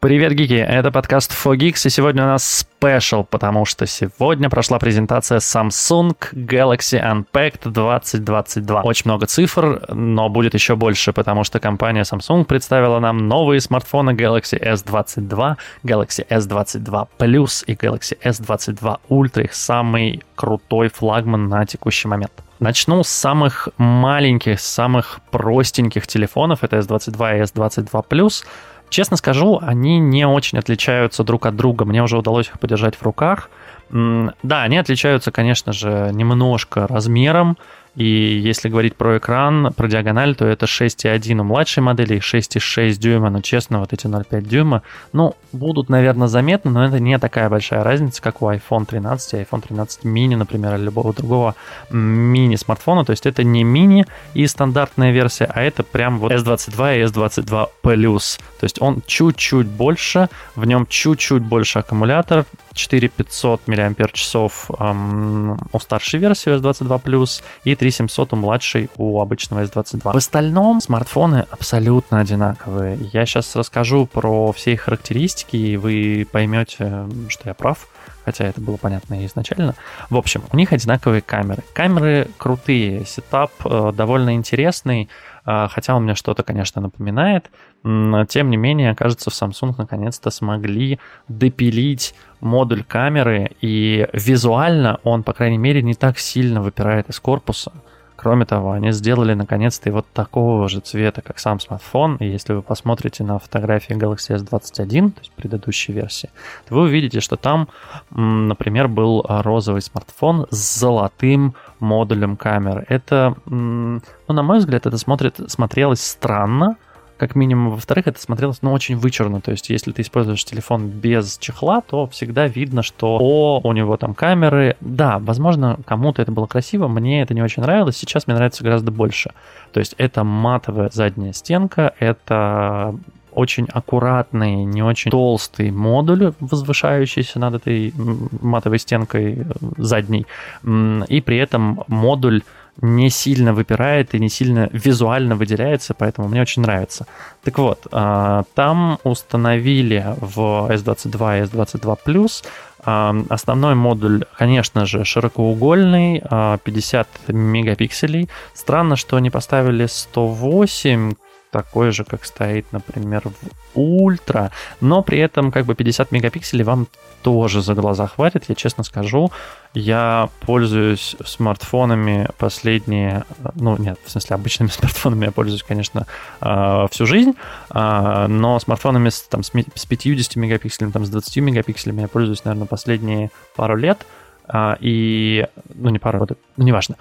Привет, гики! Это подкаст FoGeeks, и сегодня у нас спешл, потому что сегодня прошла презентация Samsung Galaxy Unpacked 2022. Очень много цифр, но будет еще больше, потому что компания Samsung представила нам новые смартфоны Galaxy S22, Galaxy S22 Plus и Galaxy S22 Ultra, их самый крутой флагман на текущий момент. Начну с самых маленьких, самых простеньких телефонов, это S22 и S22 Plus. Честно скажу, они не очень отличаются друг от друга. Мне уже удалось их подержать в руках. Да, они отличаются, конечно же, немножко размером, и если говорить про экран, про диагональ, то это 6,1 у младшей модели и 6,6 дюйма. Но честно, вот эти 0,5 дюйма, ну, будут, наверное, заметны, но это не такая большая разница, как у iPhone 13 iPhone 13 mini, например, или любого другого мини-смартфона. То есть это не мини и стандартная версия, а это прям вот S22 и S22 Plus. То есть он чуть-чуть больше, в нем чуть-чуть больше аккумулятор, 4500 мАч у старшей версии S22 Plus и 3700 у младшей у обычного S22. В остальном смартфоны абсолютно одинаковые. Я сейчас расскажу про все их характеристики, и вы поймете, что я прав хотя это было понятно изначально. В общем, у них одинаковые камеры. Камеры крутые, сетап э, довольно интересный, хотя он мне что-то, конечно, напоминает. Тем не менее, кажется, в Samsung наконец-то смогли допилить модуль камеры, и визуально он, по крайней мере, не так сильно выпирает из корпуса. Кроме того, они сделали наконец-то и вот такого же цвета, как сам смартфон. И если вы посмотрите на фотографии Galaxy S21, то есть предыдущей версии, то вы увидите, что там, например, был розовый смартфон с золотым модулем камеры. Это, ну, на мой взгляд, это смотрит, смотрелось странно, как минимум. Во-вторых, это смотрелось, ну, очень вычурно. То есть, если ты используешь телефон без чехла, то всегда видно, что о, у него там камеры. Да, возможно, кому-то это было красиво, мне это не очень нравилось. Сейчас мне нравится гораздо больше. То есть, это матовая задняя стенка, это очень аккуратный, не очень толстый модуль, возвышающийся над этой матовой стенкой э, задней. И при этом модуль не сильно выпирает и не сильно визуально выделяется, поэтому мне очень нравится. Так вот, а, там установили в S22 и S22 Plus Основной модуль, конечно же, широкоугольный, 50 а, мегапикселей. Странно, что не поставили 108, такой же, как стоит, например, в ультра, но при этом как бы 50 мегапикселей вам тоже за глаза хватит, я честно скажу. Я пользуюсь смартфонами последние, ну нет, в смысле обычными смартфонами я пользуюсь, конечно, а, всю жизнь, а, но смартфонами с, там, с 50 мегапикселями, там, с 20 мегапикселями я пользуюсь, наверное, последние пару лет. А, и, ну, не пару, ну, неважно.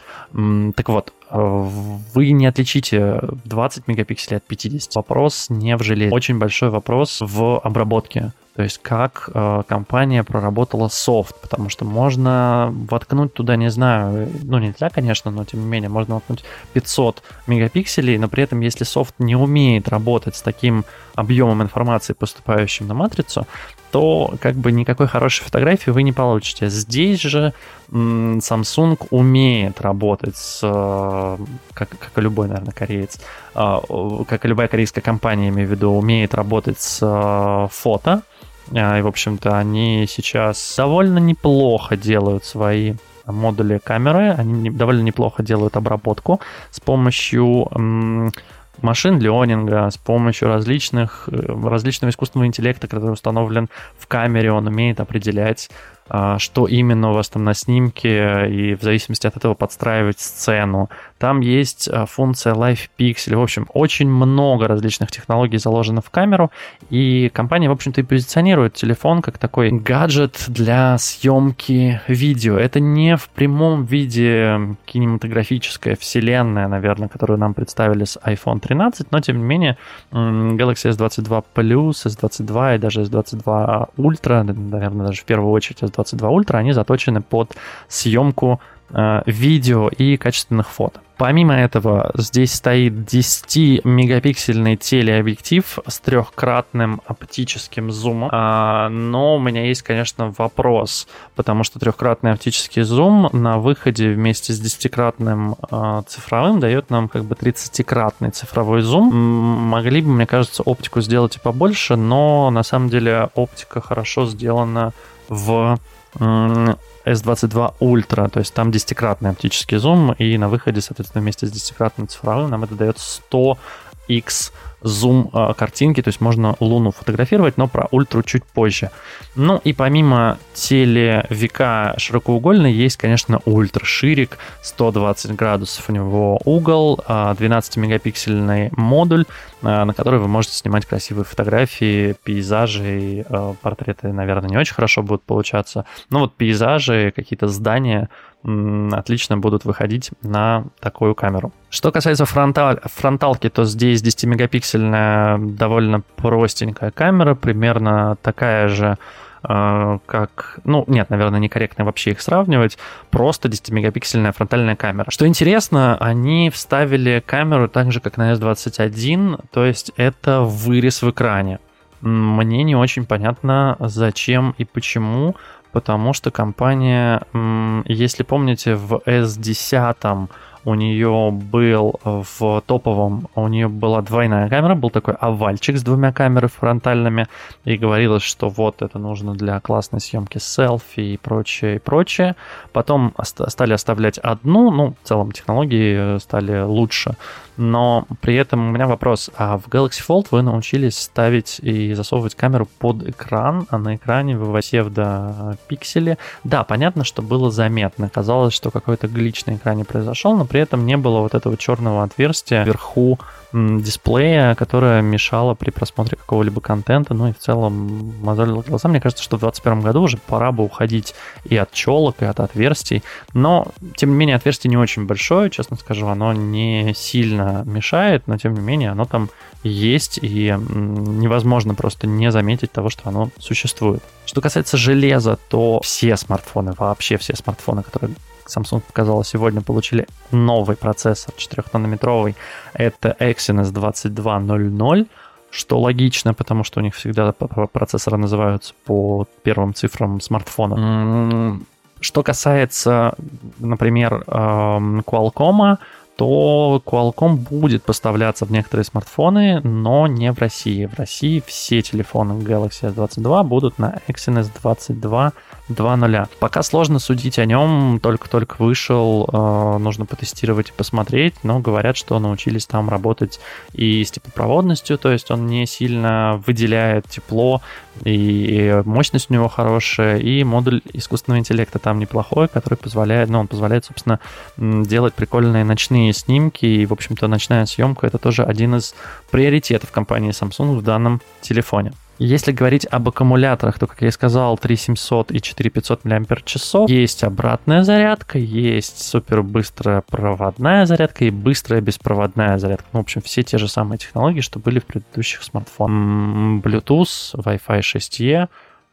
Так вот, вы не отличите 20 мегапикселей от 50. Вопрос не в железе. Очень большой вопрос в обработке. То есть как э, компания проработала софт, потому что можно воткнуть туда, не знаю, ну нельзя, конечно, но тем не менее, можно воткнуть 500 мегапикселей, но при этом, если софт не умеет работать с таким объемом информации, поступающим на матрицу, то как бы никакой хорошей фотографии вы не получите. Здесь же Samsung умеет работать с, э, как, как и любой, наверное, кореец, э, как и любая корейская компания, имею в виду, умеет работать с э, фото. И, в общем-то, они сейчас довольно неплохо делают свои модули камеры, они довольно неплохо делают обработку с помощью машин ленинга, с помощью различных, различного искусственного интеллекта, который установлен в камере, он умеет определять что именно у вас там на снимке, и в зависимости от этого подстраивать сцену. Там есть а, функция Live Pixel. В общем, очень много различных технологий заложено в камеру, и компания, в общем-то, и позиционирует телефон как такой гаджет для съемки видео. Это не в прямом виде кинематографическая вселенная, наверное, которую нам представили с iPhone 13, но, тем не менее, Galaxy S22 Plus, S22 и даже S22 Ultra, наверное, даже в первую очередь S22 Ultra, они заточены под съемку э, видео и качественных фото. Помимо этого, здесь стоит 10-мегапиксельный телеобъектив с трехкратным оптическим зумом. А, но у меня есть, конечно, вопрос, потому что трехкратный оптический зум на выходе вместе с десятикратным а, цифровым дает нам как бы 30-кратный цифровой зум. Могли бы, мне кажется, оптику сделать и побольше, но на самом деле оптика хорошо сделана в S22 Ultra, то есть там десятикратный оптический зум, и на выходе, соответственно, вместе с десятикратным цифровым нам это дает 100x зум э, картинки, то есть можно Луну фотографировать, но про ультру чуть позже. Ну и помимо телевика широкоугольный есть, конечно, ультраширик, 120 градусов у него угол, 12-мегапиксельный модуль, э, на который вы можете снимать красивые фотографии, пейзажи, портреты, наверное, не очень хорошо будут получаться, но вот пейзажи, какие-то здания, отлично будут выходить на такую камеру. Что касается фронталь, фронталки, то здесь 10-мегапиксельная довольно простенькая камера, примерно такая же э, как, ну, нет, наверное, некорректно вообще их сравнивать, просто 10-мегапиксельная фронтальная камера. Что интересно, они вставили камеру так же, как на S21, то есть это вырез в экране. Мне не очень понятно, зачем и почему, потому что компания, если помните, в S10 у нее был в топовом, у нее была двойная камера, был такой овальчик с двумя камерами фронтальными, и говорилось, что вот это нужно для классной съемки селфи и прочее, и прочее. Потом стали оставлять одну, ну, в целом технологии э, стали лучше, но при этом у меня вопрос, а в Galaxy Fold вы научились ставить и засовывать камеру под экран, а на экране в до пиксели. Да, понятно, что было заметно. Казалось, что какой-то глич на экране произошел, но при этом не было вот этого черного отверстия вверху дисплея, которая мешала при просмотре какого-либо контента, ну и в целом мозолила глаза. Мне кажется, что в 2021 году уже пора бы уходить и от челок, и от отверстий. Но, тем не менее, отверстие не очень большое, честно скажу, оно не сильно мешает, но, тем не менее, оно там есть, и невозможно просто не заметить того, что оно существует. Что касается железа, то все смартфоны, вообще все смартфоны, которые Samsung показала сегодня, получили новый процессор 4-нанометровый. Это Exynos 2200 что логично, потому что у них всегда процессоры называются по первым цифрам смартфона. Что касается, например, эм, Qualcomm, то Qualcomm будет поставляться в некоторые смартфоны, но не в России. В России все телефоны Galaxy S22 будут на Exynos 22 2.0. Пока сложно судить о нем, только-только вышел, э, нужно потестировать и посмотреть, но говорят, что научились там работать и с теплопроводностью, то есть он не сильно выделяет тепло, и мощность у него хорошая, и модуль искусственного интеллекта там неплохой, который позволяет, ну, он позволяет, собственно, делать прикольные ночные снимки, и, в общем-то, ночная съемка — это тоже один из приоритетов компании Samsung в данном телефоне. Если говорить об аккумуляторах, то, как я и сказал, 3700 и 4500 мАч. Есть обратная зарядка, есть супер быстрая проводная зарядка и быстрая беспроводная зарядка. Ну, в общем, все те же самые технологии, что были в предыдущих смартфонах. Bluetooth, Wi-Fi 6E,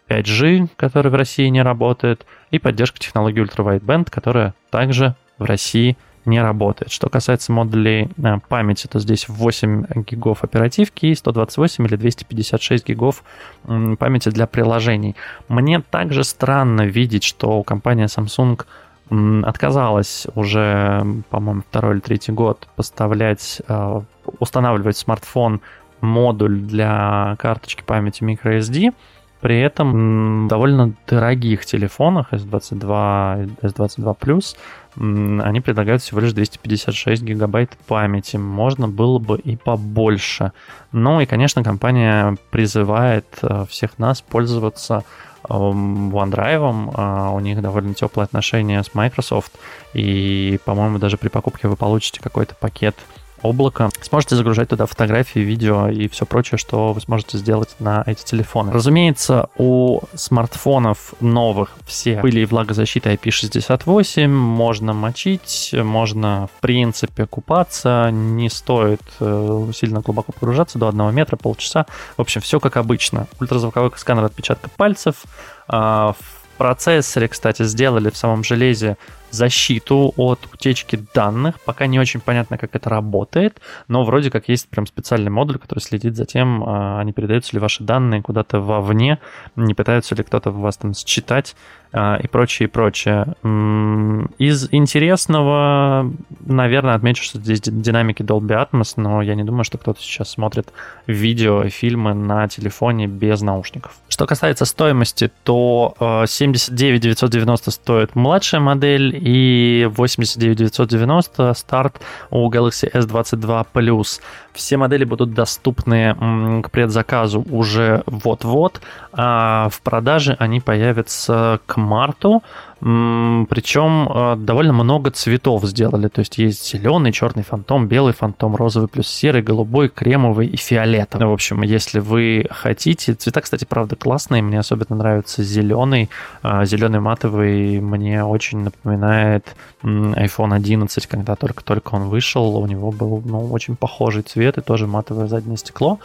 5G, который в России не работает, и поддержка технологии Ultra которая также в России работает. Что касается модулей э, памяти, то здесь 8 гигов оперативки и 128 или 256 гигов памяти для приложений. Мне также странно видеть, что компания Samsung отказалась уже, по-моему, второй или третий год поставлять, э, устанавливать смартфон модуль для карточки памяти microSD. При этом довольно дорогих телефонах S22, S22 Plus они предлагают всего лишь 256 гигабайт памяти. Можно было бы и побольше. Ну и, конечно, компания призывает э, всех нас пользоваться эм, OneDrive. А, у них довольно теплые отношения с Microsoft. И, по-моему, даже при покупке вы получите какой-то пакет облако. Сможете загружать туда фотографии, видео и все прочее, что вы сможете сделать на эти телефоны. Разумеется, у смартфонов новых все пыли и влагозащита IP68, можно мочить, можно в принципе купаться, не стоит э, сильно глубоко погружаться, до 1 метра, полчаса. В общем, все как обычно. Ультразвуковой сканер отпечатка пальцев, а, процессоре, кстати, сделали в самом железе защиту от утечки данных. Пока не очень понятно, как это работает, но вроде как есть прям специальный модуль, который следит за тем, а, не передаются ли ваши данные куда-то вовне, не пытаются ли кто-то вас там считать а, и прочее, и прочее. Из интересного, наверное, отмечу, что здесь динамики Dolby Atmos, но я не думаю, что кто-то сейчас смотрит видео и фильмы на телефоне без наушников. Что касается стоимости, то 79 а, 990 стоит младшая модель и 89 990 старт у Galaxy S22 Plus. Все модели будут доступны к предзаказу уже вот-вот, а в продаже они появятся к марту. Причем э, довольно много цветов сделали. То есть есть зеленый, черный фантом, белый фантом, розовый плюс серый, голубой, кремовый и фиолетовый. В общем, если вы хотите... Цвета, кстати, правда классные. Мне особенно нравится зеленый. А, зеленый матовый мне очень напоминает iPhone 11, когда только-только он вышел. У него был ну, очень похожий цвет и тоже матовое заднее стекло.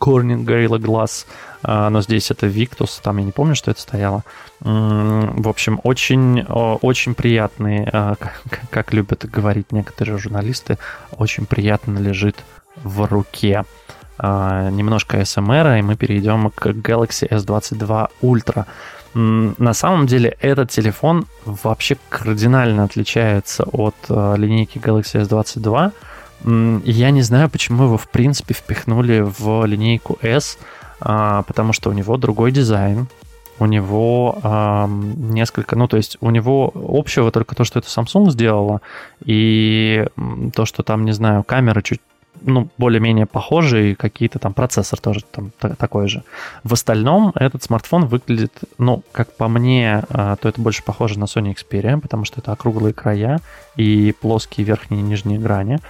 Corning Gorilla Glass. А, но здесь это Victus, там я не помню, что это стояло. В общем, очень, очень приятный, а, как любят говорить некоторые журналисты, очень приятно лежит в руке. А, немножко SMR, и мы перейдем к Galaxy S22 Ultra. На самом деле этот телефон вообще кардинально отличается от линейки Galaxy S22. Я не знаю, почему его в принципе впихнули в линейку S, а, потому что у него другой дизайн, у него э, несколько, ну то есть у него общего только то, что это Samsung сделала, и то, что там, не знаю, камера чуть ну, более-менее похожие, и какие-то там процессор тоже там такой же. В остальном этот смартфон выглядит, ну, как по мне, а, то это больше похоже на Sony Xperia, потому что это округлые края и плоские верхние и нижние грани.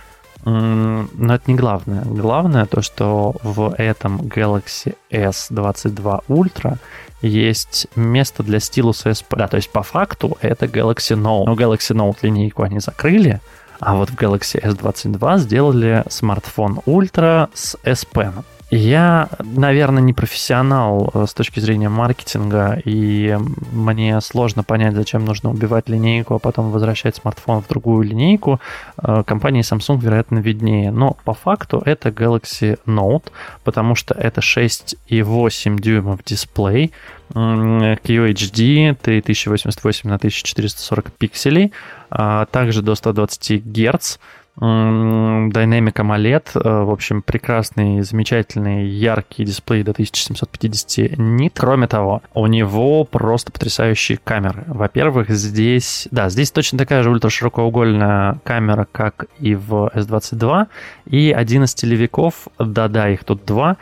Но это не главное. Главное то, что в этом Galaxy S22 Ultra есть место для стилуса SP. Да, то есть по факту это Galaxy Note. Но Galaxy Note линейку они закрыли, а вот в Galaxy S22 сделали смартфон Ultra с S Pen. Я, наверное, не профессионал э, с точки зрения маркетинга, и мне сложно понять, зачем нужно убивать линейку, а потом возвращать смартфон в другую линейку. Э, компании Samsung, вероятно, виднее. Но по факту это Galaxy Note, потому что это 6,8 дюймов дисплей, QHD 3088 на 1440 пикселей, а также до 120 Гц, Dynamic AMOLED, э, в общем, прекрасный, замечательный, яркий дисплей до 1750 нит. Кроме того, у него просто потрясающие камеры. Во-первых, здесь, да, здесь точно такая же ультраширокоугольная камера, как и в S22, и один из телевиков, да-да, их тут два,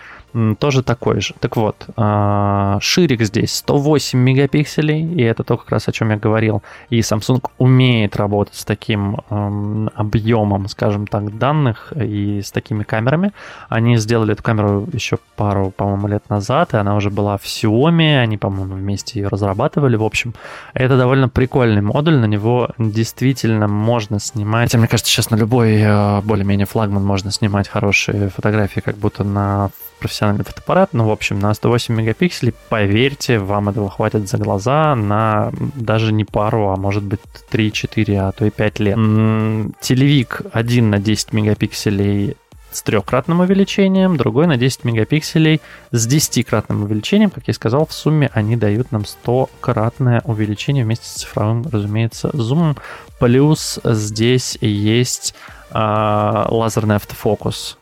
тоже такой же. Так вот, а, ширик здесь 108 мегапикселей, и это то как раз о чем я говорил. И Samsung умеет работать с таким объемом, скажем так, данных и с такими камерами. Они сделали эту камеру еще пару, по-моему, лет назад, и она уже была в Xiaomi, они, по-моему, вместе ее разрабатывали. В общем, это довольно прикольный модуль, на него действительно можно снимать. Хотя, мне кажется, сейчас на любой э, более-менее флагман можно снимать хорошие фотографии, как будто на профессиональный фотоаппарат, ну, в общем, на 108 мегапикселей, поверьте, вам этого хватит за глаза на даже не пару, а может быть 3-4, а то и 5 лет. Телевик один на 10 мегапикселей с трехкратным увеличением, другой на 10 мегапикселей с 10-кратным увеличением. Как я сказал, в сумме они дают нам 100-кратное увеличение вместе с цифровым, разумеется, зумом. Плюс здесь есть лазерный автофокус,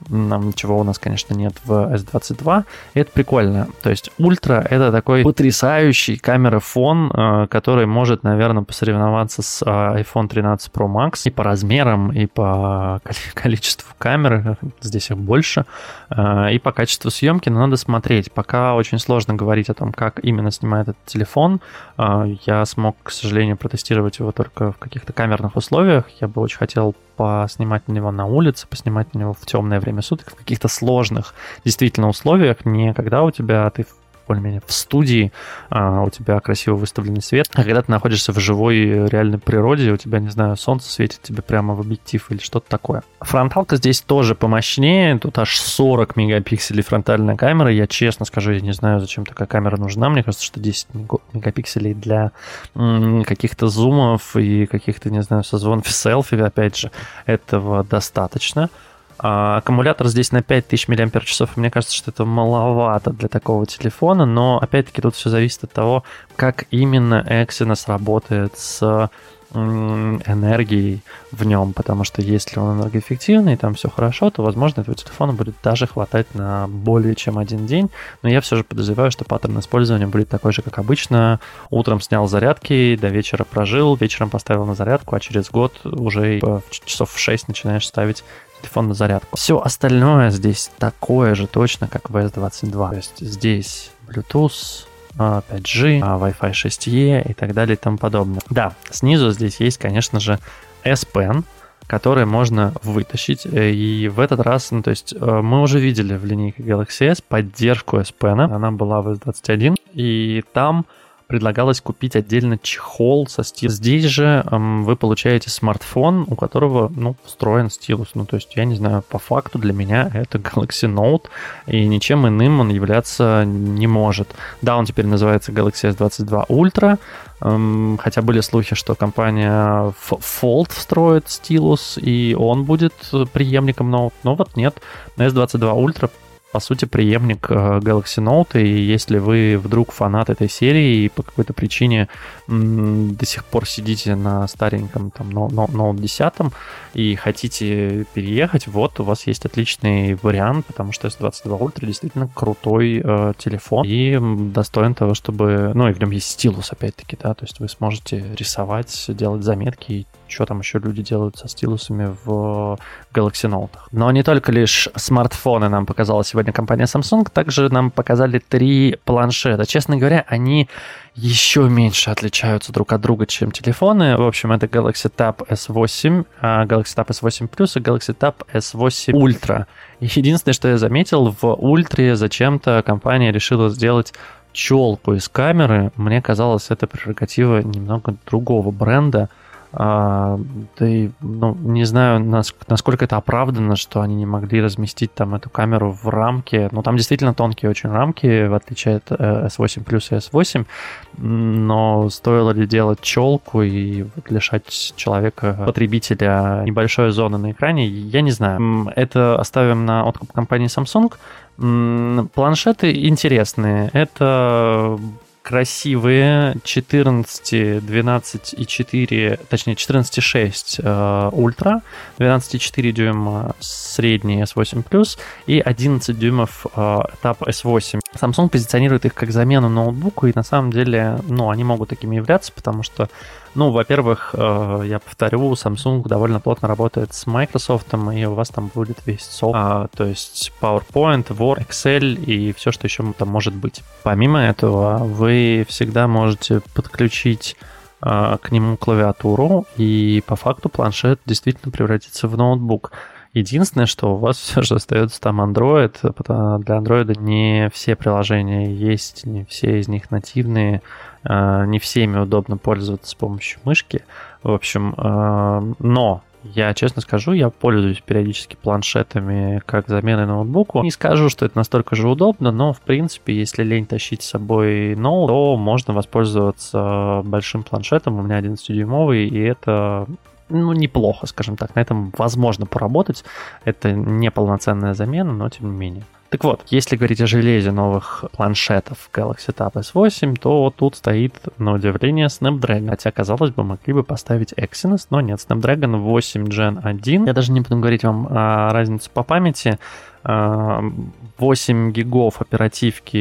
чего у нас, конечно, нет в S22. И это прикольно. То есть ультра — это такой потрясающий камера-фон, а, который может, наверное, посоревноваться с а, iPhone 13 Pro Max и по размерам, и по количеству камер, здесь их больше, и по качеству съемки, но надо смотреть. Пока очень сложно говорить о том, как именно снимает этот телефон. Я смог, к сожалению, протестировать его только в каких-то камерных условиях. Я бы очень хотел поснимать на него на улице, поснимать на него в темное время суток, в каких-то сложных действительно условиях, не когда у тебя ты более-менее в студии, а, у тебя красиво выставленный свет, а когда ты находишься в живой реальной природе, у тебя, не знаю, солнце светит тебе прямо в объектив или что-то такое. Фронталка здесь тоже помощнее, тут аж 40 мегапикселей фронтальная камера, я честно скажу, я не знаю, зачем такая камера нужна, мне кажется, что 10 мегапикселей для каких-то зумов и каких-то, не знаю, созвонов селфи, опять же, этого достаточно. А, аккумулятор здесь на 5000 мАч. Мне кажется, что это маловато для такого телефона, но опять-таки тут все зависит от того, как именно Exynos работает с энергией в нем, потому что если он энергоэффективный, там все хорошо, то, возможно, этого телефона будет даже хватать на более чем один день, но я все же подозреваю, что паттерн использования будет такой же, как обычно. Утром снял зарядки, до вечера прожил, вечером поставил на зарядку, а через год уже часов в 6 начинаешь ставить телефон на зарядку. Все остальное здесь такое же точно, как в S22. То есть здесь Bluetooth, 5G, а, Wi-Fi 6E и так далее и тому подобное. Да, снизу здесь есть, конечно же, S Pen, который можно вытащить. Э, и в этот раз, ну, то есть э, мы уже видели в линейке Galaxy S поддержку S Pen. Она была в S21. И там предлагалось купить отдельно чехол со стилусом. Здесь же эм, вы получаете смартфон, у которого, ну, встроен стилус. Ну, то есть, я не знаю, по факту для меня это Galaxy Note, и ничем иным он являться не может. Да, он теперь называется Galaxy S22 Ultra, эм, хотя были слухи, что компания Fold встроит стилус, и он будет преемником Note, но вот нет. S22 Ultra по сути, преемник э, Galaxy Note, и если вы вдруг фанат этой серии и по какой-то причине до сих пор сидите на стареньком там Note 10 и хотите переехать, вот у вас есть отличный вариант, потому что S22 Ultra действительно крутой э, телефон и достоин того, чтобы... Ну, и в нем есть стилус, опять-таки, да, то есть вы сможете рисовать, делать заметки что там еще люди делают со стилусами в Galaxy Note. Но не только лишь смартфоны нам показала сегодня компания Samsung, также нам показали три планшета. Честно говоря, они еще меньше отличаются друг от друга, чем телефоны. В общем, это Galaxy Tab S8, а, Galaxy Tab S8 Plus и Galaxy Tab S8 Ultra. Единственное, что я заметил, в Ultra зачем-то компания решила сделать челку из камеры. Мне казалось, это прерогатива немного другого бренда. А, да и, ну, не знаю, насколько это оправдано, что они не могли разместить там эту камеру в рамке. Ну, там действительно тонкие очень рамки, в отличие от э, S8 Plus и S8. Но стоило ли делать челку и лишать человека, потребителя, небольшой зоны на экране, я не знаю. Это оставим на откуп компании Samsung. Планшеты интересные. Это красивые 14, 12 и 4, точнее 14,6 э, ультра, 12,4 дюйма средний S8 Plus и 11 дюймов э, этап S8. Samsung позиционирует их как замену ноутбуку, и на самом деле, ну, они могут такими являться, потому что ну, во-первых, э, я повторю, Samsung довольно плотно работает с Microsoft, и у вас там будет весь софт, а, то есть PowerPoint, Word, Excel и все, что еще там может быть. Помимо этого, вы всегда можете подключить э, к нему клавиатуру, и по факту планшет действительно превратится в ноутбук. Единственное, что у вас все же остается там Android, для Android не все приложения есть, не все из них нативные, а, не всеми удобно пользоваться с помощью мышки. В общем, а, но я честно скажу, я пользуюсь периодически планшетами как заменой ноутбуку. Не скажу, что это настолько же удобно, но в принципе, если лень тащить с собой ноут, то можно воспользоваться большим планшетом. У меня 11-дюймовый, и это ну, неплохо, скажем так. На этом возможно поработать. Это не полноценная замена, но тем не менее. Так вот, если говорить о железе новых планшетов Galaxy Tab S8, то тут стоит, на удивление, Snapdragon. Хотя, казалось бы, могли бы поставить Exynos, но нет, Snapdragon 8 Gen 1. Я даже не буду говорить вам о разнице по памяти. 8 гигов оперативки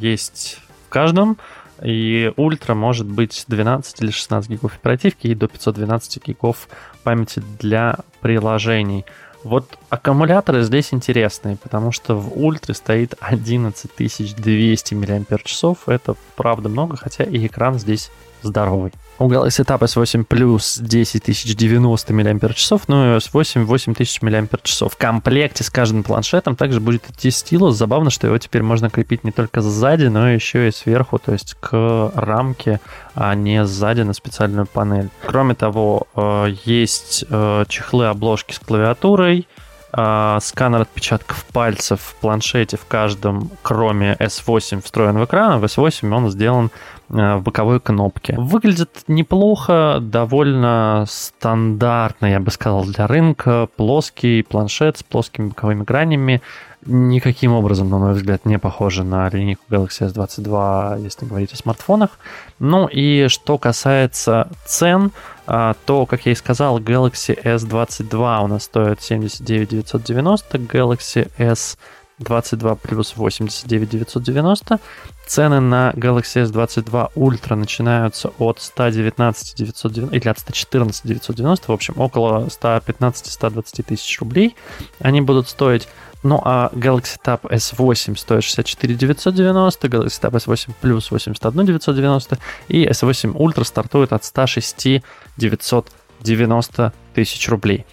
есть в каждом. И ультра может быть 12 или 16 гигов оперативки и до 512 гигов памяти для приложений. Вот аккумуляторы здесь интересные, потому что в ультре стоит 11200 мАч. Это правда много, хотя и экран здесь здоровый. У Galaxy Tab S8 Plus 10090 мАч, ну и S8 8000 мАч. В комплекте с каждым планшетом также будет идти стилус. Забавно, что его теперь можно крепить не только сзади, но еще и сверху, то есть к рамке, а не сзади на специальную панель. Кроме того, э, есть э, чехлы-обложки с клавиатурой, э, сканер отпечатков пальцев в планшете в каждом, кроме S8 встроен в экран, в S8 он сделан в боковой кнопке. Выглядит неплохо, довольно стандартно, я бы сказал, для рынка. Плоский планшет с плоскими боковыми гранями. Никаким образом, на мой взгляд, не похоже на линейку Galaxy S22, если говорить о смартфонах. Ну и что касается цен, а, то, как я и сказал, Galaxy S22 у нас стоит 79 990, Galaxy S 22 плюс 89 990. Цены на Galaxy S22 Ultra начинаются от 119 990 или от 114 990, в общем, около 115-120 тысяч рублей они будут стоить. Ну а Galaxy Tab S8 стоит 64 990, Galaxy Tab S8 Plus 81 990 и S8 Ultra стартует от 106 990 тысяч рублей.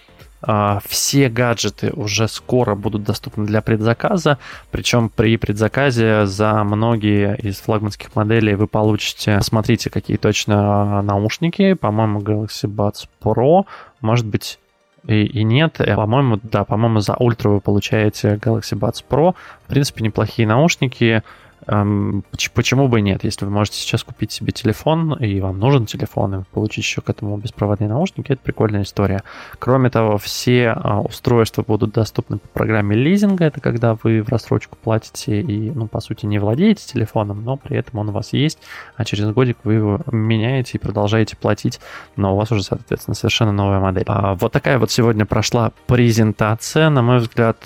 А, все гаджеты уже скоро будут доступны для предзаказа, причем при предзаказе за многие из флагманских моделей вы получите, смотрите, какие точно наушники, по-моему, Galaxy Buds Pro, может быть, и, и нет. Э, по-моему, да, по-моему, за ультра вы получаете Galaxy Buds Pro. В принципе, неплохие наушники. Почему бы нет? Если вы можете сейчас купить себе телефон, и вам нужен телефон, и получить еще к этому беспроводные наушники, это прикольная история. Кроме того, все а, устройства будут доступны по программе лизинга. Это когда вы в рассрочку платите и, ну, по сути, не владеете телефоном, но при этом он у вас есть, а через годик вы его меняете и продолжаете платить, но у вас уже, соответственно, совершенно новая модель. А, вот такая вот сегодня прошла презентация. На мой взгляд,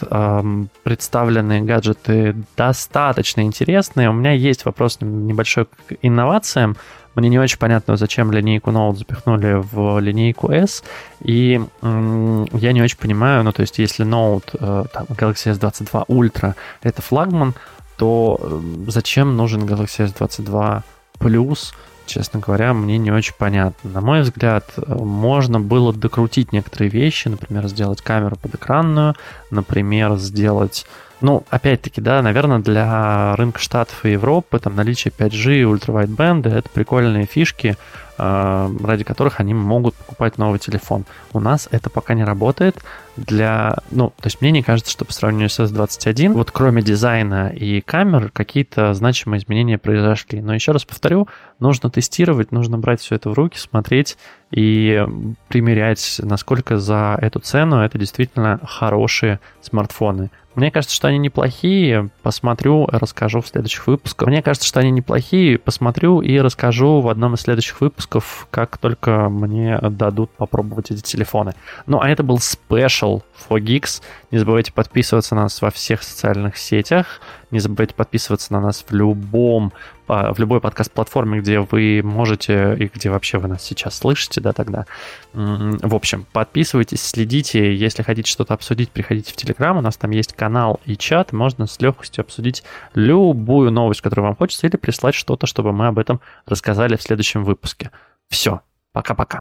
представленные гаджеты достаточно интересны интересные. У меня есть вопрос небольшой к инновациям. Мне не очень понятно, зачем линейку Note запихнули в линейку S. И я не очень понимаю, ну, то есть, если Note, э, там, Galaxy S22 Ultra это флагман, то э, зачем нужен Galaxy S22 Plus? честно говоря, мне не очень понятно. На мой взгляд, э, можно было докрутить некоторые вещи, например, сделать камеру подэкранную, например, сделать ну, опять-таки, да, наверное, для рынка Штатов и Европы там наличие 5G и ультравайтбенда — это прикольные фишки, э, ради которых они могут покупать новый телефон. У нас это пока не работает. Для, ну, то есть мне не кажется, что по сравнению с S21, вот кроме дизайна и камер, какие-то значимые изменения произошли. Но еще раз повторю, нужно тестировать, нужно брать все это в руки, смотреть и примерять, насколько за эту цену это действительно хорошие смартфоны. Мне кажется, что они неплохие. Посмотрю, расскажу в следующих выпусках. Мне кажется, что они неплохие. Посмотрю и расскажу в одном из следующих выпусков, как только мне дадут попробовать эти телефоны. Ну, а это был спешл for Geeks. Не забывайте подписываться на нас во всех социальных сетях. Не забывайте подписываться на нас в любом в любой подкаст-платформе, где вы можете и где вообще вы нас сейчас слышите, да, тогда. В общем, подписывайтесь, следите. Если хотите что-то обсудить, приходите в Телеграм. У нас там есть канал и чат. Можно с легкостью обсудить любую новость, которую вам хочется, или прислать что-то, чтобы мы об этом рассказали в следующем выпуске. Все. Пока-пока.